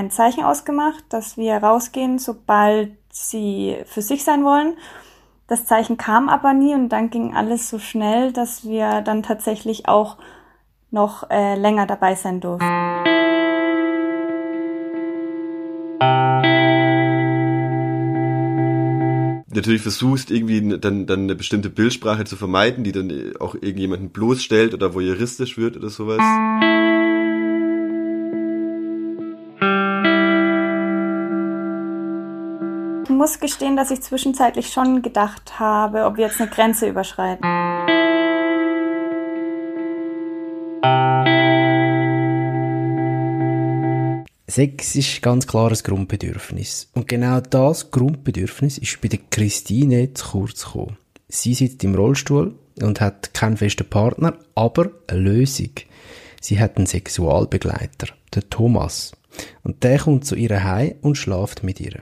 ein Zeichen ausgemacht, dass wir rausgehen, sobald sie für sich sein wollen. Das Zeichen kam aber nie und dann ging alles so schnell, dass wir dann tatsächlich auch noch äh, länger dabei sein durften. natürlich versuchst, irgendwie dann, dann eine bestimmte Bildsprache zu vermeiden, die dann auch irgendjemanden bloßstellt oder voyeuristisch wird oder sowas. Muss gestehen, dass ich zwischenzeitlich schon gedacht habe, ob wir jetzt eine Grenze überschreiten. Sex ist ganz klares Grundbedürfnis. Und genau das Grundbedürfnis ist bei der Christine zu kurz gekommen. Sie sitzt im Rollstuhl und hat keinen festen Partner, aber eine Lösung. Sie hat einen Sexualbegleiter, den Thomas. Und der kommt zu ihr heim und schlaft mit ihr.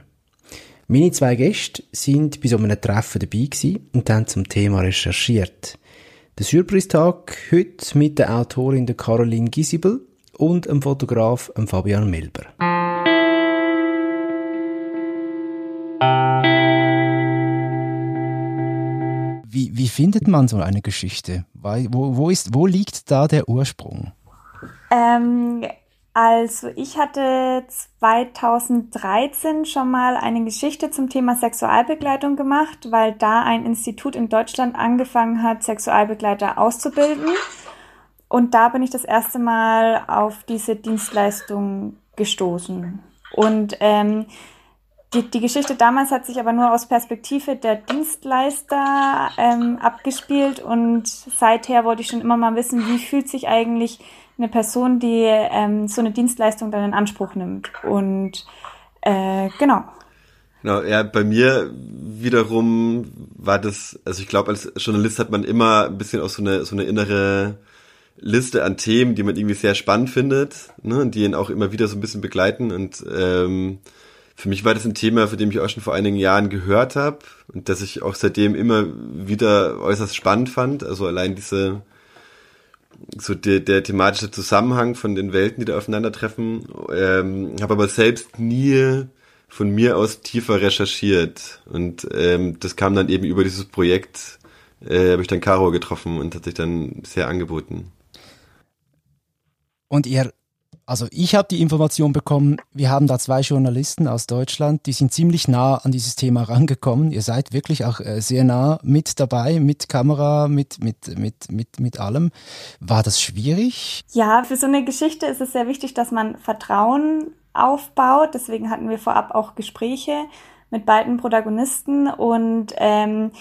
Meine zwei Gäste sind bei so einem Treffen dabei gewesen und haben zum Thema recherchiert. Der Surprise-Tag heute mit der Autorin der Caroline Gisibel und dem Fotograf Fabian Milber. Wie, wie findet man so eine Geschichte? Wo, wo, ist, wo liegt da der Ursprung? Ähm, also ich hatte 2013 schon mal eine Geschichte zum Thema Sexualbegleitung gemacht, weil da ein Institut in Deutschland angefangen hat, Sexualbegleiter auszubilden. Und da bin ich das erste Mal auf diese Dienstleistung gestoßen. Und ähm, die, die Geschichte damals hat sich aber nur aus Perspektive der Dienstleister ähm, abgespielt und seither wollte ich schon immer mal wissen, wie fühlt sich eigentlich eine Person, die ähm, so eine Dienstleistung dann in Anspruch nimmt. Und äh, genau. Genau, ja, bei mir wiederum war das, also ich glaube, als Journalist hat man immer ein bisschen auch so eine, so eine innere Liste an Themen, die man irgendwie sehr spannend findet, ne, und die ihn auch immer wieder so ein bisschen begleiten. Und ähm, für mich war das ein Thema, von dem ich auch schon vor einigen Jahren gehört habe und das ich auch seitdem immer wieder äußerst spannend fand. Also allein diese so der, der thematische Zusammenhang von den Welten, die da aufeinandertreffen. Ähm, habe aber selbst nie von mir aus tiefer recherchiert und ähm, das kam dann eben über dieses Projekt äh, habe ich dann Caro getroffen und hat sich dann sehr angeboten. Und ihr, also ich habe die Information bekommen, wir haben da zwei Journalisten aus Deutschland, die sind ziemlich nah an dieses Thema rangekommen. Ihr seid wirklich auch äh, sehr nah mit dabei, mit Kamera, mit, mit, mit, mit, mit allem. War das schwierig? Ja, für so eine Geschichte ist es sehr wichtig, dass man Vertrauen aufbaut. Deswegen hatten wir vorab auch Gespräche mit beiden Protagonisten und ähm,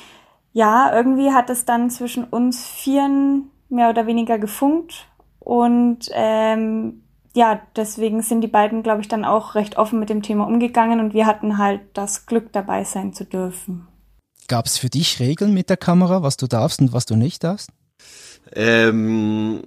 ja, irgendwie hat es dann zwischen uns Vieren mehr oder weniger gefunkt und ähm, ja, deswegen sind die beiden, glaube ich, dann auch recht offen mit dem Thema umgegangen und wir hatten halt das Glück, dabei sein zu dürfen. Gab es für dich Regeln mit der Kamera, was du darfst und was du nicht darfst? Ähm,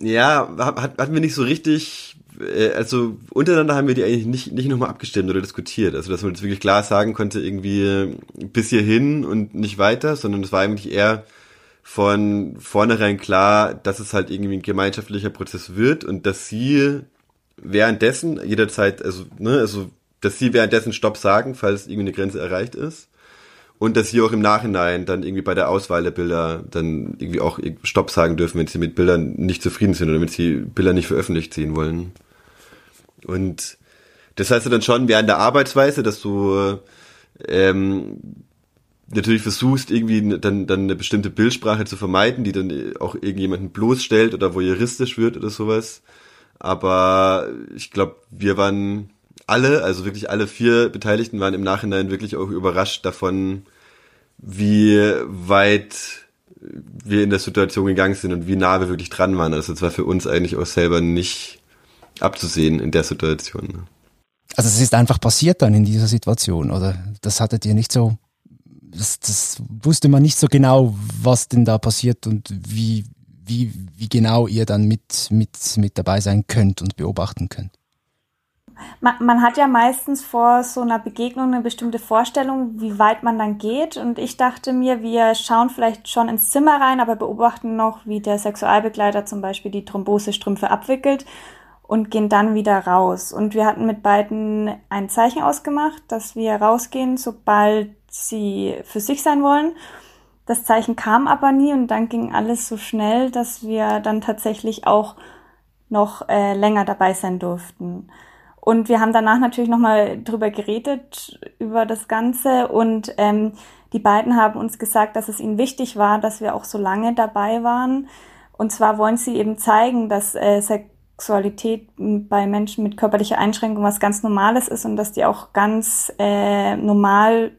ja, hatten wir nicht so richtig, äh, also untereinander haben wir die eigentlich nicht, nicht nochmal abgestimmt oder diskutiert. Also, dass man jetzt wirklich klar sagen konnte, irgendwie bis hierhin und nicht weiter, sondern es war eigentlich eher, von vornherein klar, dass es halt irgendwie ein gemeinschaftlicher Prozess wird und dass sie währenddessen jederzeit, also, ne, also, dass sie währenddessen Stopp sagen, falls irgendwie eine Grenze erreicht ist. Und dass sie auch im Nachhinein dann irgendwie bei der Auswahl der Bilder dann irgendwie auch Stopp sagen dürfen, wenn sie mit Bildern nicht zufrieden sind oder wenn sie Bilder nicht veröffentlicht sehen wollen. Und das heißt dann schon während der Arbeitsweise, dass du ähm, natürlich versuchst, irgendwie dann, dann eine bestimmte Bildsprache zu vermeiden, die dann auch irgendjemanden bloßstellt oder voyeuristisch wird oder sowas. Aber ich glaube, wir waren alle, also wirklich alle vier Beteiligten waren im Nachhinein wirklich auch überrascht davon, wie weit wir in der Situation gegangen sind und wie nah wir wirklich dran waren. Also es war für uns eigentlich auch selber nicht abzusehen in der Situation. Also es ist einfach passiert dann in dieser Situation, oder? Das hattet ihr nicht so das, das wusste man nicht so genau, was denn da passiert und wie, wie, wie genau ihr dann mit, mit, mit dabei sein könnt und beobachten könnt. Man, man, hat ja meistens vor so einer Begegnung eine bestimmte Vorstellung, wie weit man dann geht. Und ich dachte mir, wir schauen vielleicht schon ins Zimmer rein, aber beobachten noch, wie der Sexualbegleiter zum Beispiel die Thrombosestrümpfe abwickelt. und gehen dann wieder raus. Und wir hatten mit beiden ein Zeichen ausgemacht, dass wir rausgehen, sobald sie für sich sein wollen. Das Zeichen kam aber nie und dann ging alles so schnell, dass wir dann tatsächlich auch noch äh, länger dabei sein durften. Und wir haben danach natürlich nochmal drüber geredet, über das Ganze. Und ähm, die beiden haben uns gesagt, dass es ihnen wichtig war, dass wir auch so lange dabei waren. Und zwar wollen sie eben zeigen, dass äh, Sexualität bei Menschen mit körperlicher Einschränkung was ganz Normales ist und dass die auch ganz äh, normal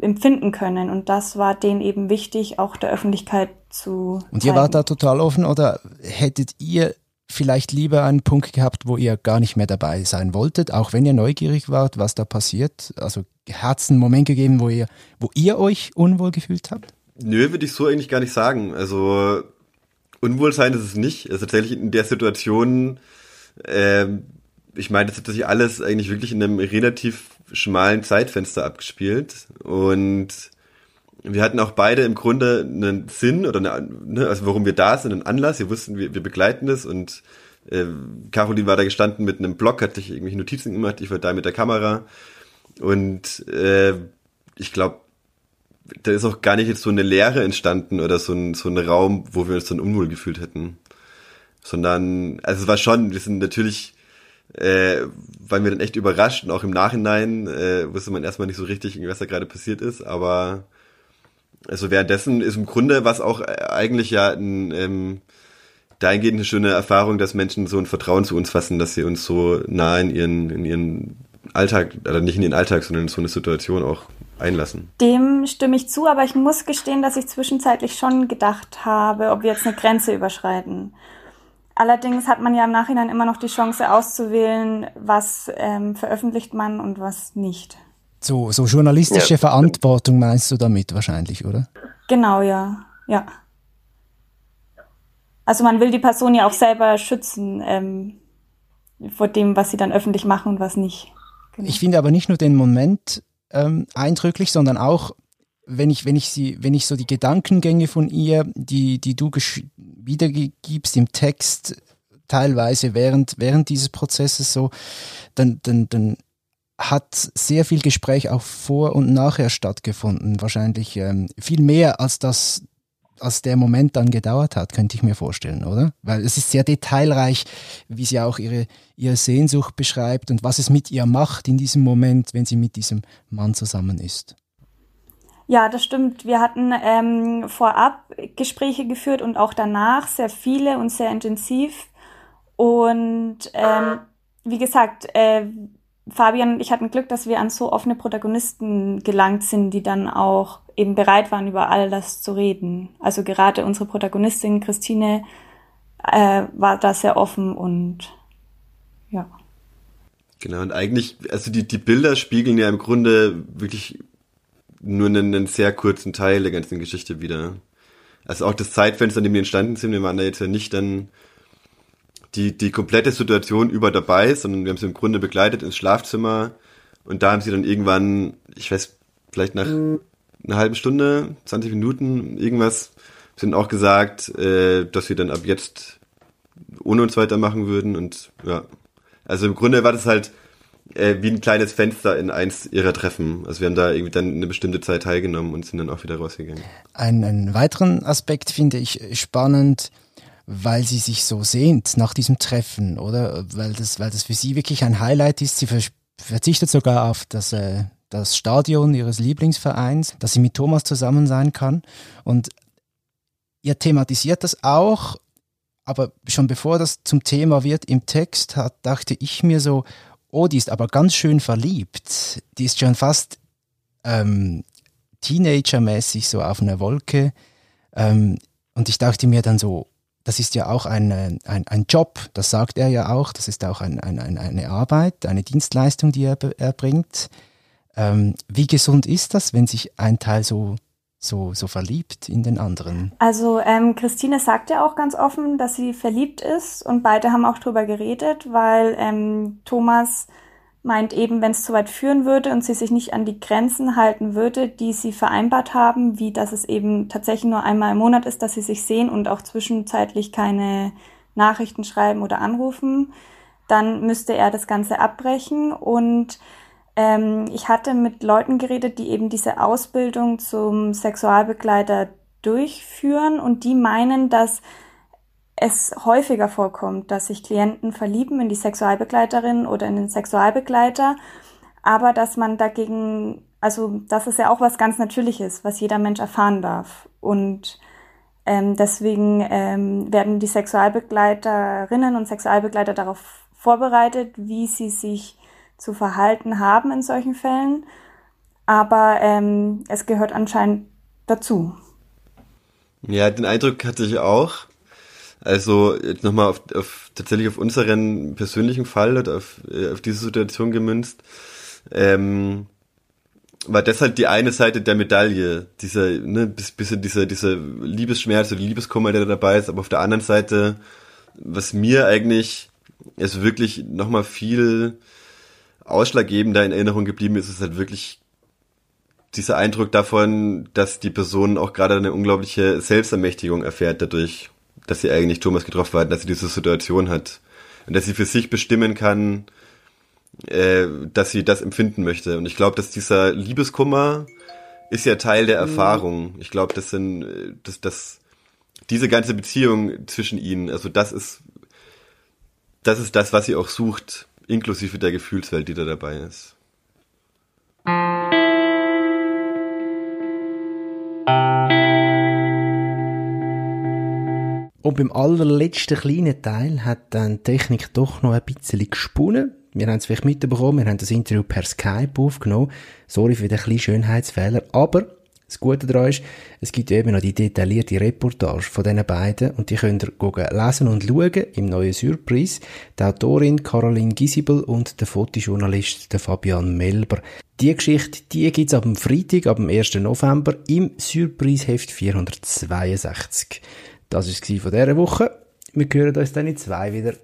empfinden können. Und das war denen eben wichtig, auch der Öffentlichkeit zu. Und ihr wart da total offen oder hättet ihr vielleicht lieber einen Punkt gehabt, wo ihr gar nicht mehr dabei sein wolltet, auch wenn ihr neugierig wart, was da passiert? Also hat es einen Moment gegeben, wo ihr, wo ihr euch unwohl gefühlt habt? Nö, würde ich so eigentlich gar nicht sagen. Also Unwohlsein ist es nicht. Also tatsächlich in der Situation, äh, ich meine, das hat sich alles eigentlich wirklich in einem relativ schmalen Zeitfenster abgespielt und wir hatten auch beide im Grunde einen Sinn oder eine, ne, also warum wir da sind, einen Anlass. Wir wussten, wir, wir begleiten das und äh, Caroline war da gestanden mit einem Blog, hat sich irgendwelche Notizen gemacht, ich war da mit der Kamera und äh, ich glaube, da ist auch gar nicht jetzt so eine Leere entstanden oder so ein, so ein Raum, wo wir uns dann unwohl gefühlt hätten. Sondern, also es war schon, wir sind natürlich, äh, waren wir dann echt überrascht und auch im Nachhinein äh, wusste man erstmal nicht so richtig, was da gerade passiert ist, aber also währenddessen ist im Grunde was auch eigentlich ja ein, ähm, dahingehend eine schöne Erfahrung, dass Menschen so ein Vertrauen zu uns fassen, dass sie uns so nah in ihren, in ihren Alltag, oder nicht in ihren Alltag, sondern in so eine Situation auch einlassen. Dem stimme ich zu, aber ich muss gestehen, dass ich zwischenzeitlich schon gedacht habe, ob wir jetzt eine Grenze überschreiten. Allerdings hat man ja im Nachhinein immer noch die Chance auszuwählen, was ähm, veröffentlicht man und was nicht. So, so journalistische ja. Verantwortung meinst du damit wahrscheinlich, oder? Genau, ja. Ja. Also man will die Person ja auch selber schützen ähm, vor dem, was sie dann öffentlich machen und was nicht. Genau. Ich finde aber nicht nur den Moment ähm, eindrücklich, sondern auch, wenn ich, wenn ich sie, wenn ich so die Gedankengänge von ihr, die, die du wiedergibst im Text, teilweise während, während dieses Prozesses so, dann, dann, dann hat sehr viel Gespräch auch vor und nachher stattgefunden. Wahrscheinlich ähm, viel mehr als das, als der Moment dann gedauert hat, könnte ich mir vorstellen, oder? Weil es ist sehr detailreich, wie sie auch ihre, ihre Sehnsucht beschreibt und was es mit ihr macht in diesem Moment, wenn sie mit diesem Mann zusammen ist. Ja, das stimmt. Wir hatten ähm, vorab Gespräche geführt und auch danach sehr viele und sehr intensiv. Und ähm, wie gesagt, äh, Fabian und ich hatten Glück, dass wir an so offene Protagonisten gelangt sind, die dann auch eben bereit waren, über all das zu reden. Also gerade unsere Protagonistin Christine äh, war da sehr offen und ja. Genau, und eigentlich, also die, die Bilder spiegeln ja im Grunde wirklich nur einen, einen sehr kurzen Teil der ganzen Geschichte wieder. Also auch das Zeitfenster, in dem wir entstanden sind, wir waren da jetzt ja nicht dann die, die komplette Situation über dabei, sondern wir haben sie im Grunde begleitet ins Schlafzimmer und da haben sie dann irgendwann, ich weiß, vielleicht nach einer halben Stunde, 20 Minuten, irgendwas, sind auch gesagt, äh, dass sie dann ab jetzt ohne uns weitermachen würden und ja. Also im Grunde war das halt äh, wie ein kleines Fenster in eins ihrer Treffen. Also wir haben da irgendwie dann eine bestimmte Zeit teilgenommen und sind dann auch wieder rausgegangen. Einen weiteren Aspekt finde ich spannend, weil sie sich so sehnt nach diesem Treffen, oder? Weil das, weil das für sie wirklich ein Highlight ist. Sie verzichtet sogar auf das, äh, das Stadion ihres Lieblingsvereins, dass sie mit Thomas zusammen sein kann. Und ihr thematisiert das auch, aber schon bevor das zum Thema wird im Text, hat, dachte ich mir so, oh, die ist aber ganz schön verliebt. Die ist schon fast ähm, Teenager-mäßig so auf einer Wolke. Ähm, und ich dachte mir dann so, das ist ja auch ein, äh, ein, ein Job, das sagt er ja auch, das ist auch ein, ein, eine Arbeit, eine Dienstleistung, die er erbringt. Ähm, wie gesund ist das, wenn sich ein Teil so, so, so verliebt in den anderen? Also ähm, Christine sagt ja auch ganz offen, dass sie verliebt ist und beide haben auch drüber geredet, weil ähm, Thomas meint eben, wenn es zu weit führen würde und sie sich nicht an die Grenzen halten würde, die sie vereinbart haben, wie dass es eben tatsächlich nur einmal im Monat ist, dass sie sich sehen und auch zwischenzeitlich keine Nachrichten schreiben oder anrufen, dann müsste er das Ganze abbrechen. Und ähm, ich hatte mit Leuten geredet, die eben diese Ausbildung zum Sexualbegleiter durchführen und die meinen, dass es häufiger vorkommt, dass sich Klienten verlieben in die Sexualbegleiterin oder in den Sexualbegleiter, aber dass man dagegen, also das ist ja auch was ganz Natürliches, was jeder Mensch erfahren darf. Und ähm, deswegen ähm, werden die Sexualbegleiterinnen und Sexualbegleiter darauf vorbereitet, wie sie sich zu verhalten haben in solchen Fällen. Aber ähm, es gehört anscheinend dazu. Ja, den Eindruck hatte ich auch. Also jetzt nochmal auf, auf tatsächlich auf unseren persönlichen Fall oder auf, äh, auf diese Situation gemünzt. Ähm, war das halt die eine Seite der Medaille, dieser, ne, bisschen dieser, dieser Liebesschmerz oder Liebeskummer, der da dabei ist, aber auf der anderen Seite, was mir eigentlich es wirklich nochmal viel ausschlaggebender in Erinnerung geblieben ist, ist halt wirklich dieser Eindruck davon, dass die Person auch gerade eine unglaubliche Selbstermächtigung erfährt dadurch, dass sie eigentlich Thomas getroffen hat, dass sie diese Situation hat und dass sie für sich bestimmen kann, äh, dass sie das empfinden möchte. Und ich glaube, dass dieser Liebeskummer ist ja Teil der mhm. Erfahrung. Ich glaube, das sind, dass das, diese ganze Beziehung zwischen ihnen, also das ist, das ist das, was sie auch sucht, inklusive der Gefühlswelt, die da dabei ist. Und beim allerletzten kleinen Teil hat dann die Technik doch noch ein bisschen gesponnen. Wir haben es vielleicht mitbekommen, wir haben das Interview per Skype aufgenommen. Sorry für den kleinen Schönheitsfehler, aber das Gute daran ist, es gibt eben noch die detaillierte Reportage von diesen beiden und die könnt ihr lesen und schauen im neuen Surprise. Die Autorin Caroline Gisibel und der Fotojournalist Fabian Melber. Die Geschichte, die gibt's ab dem Freitag, ab dem 1. November im Surprise-Heft 462. Das war es von dieser Woche. Wir hören uns dann in zwei wieder.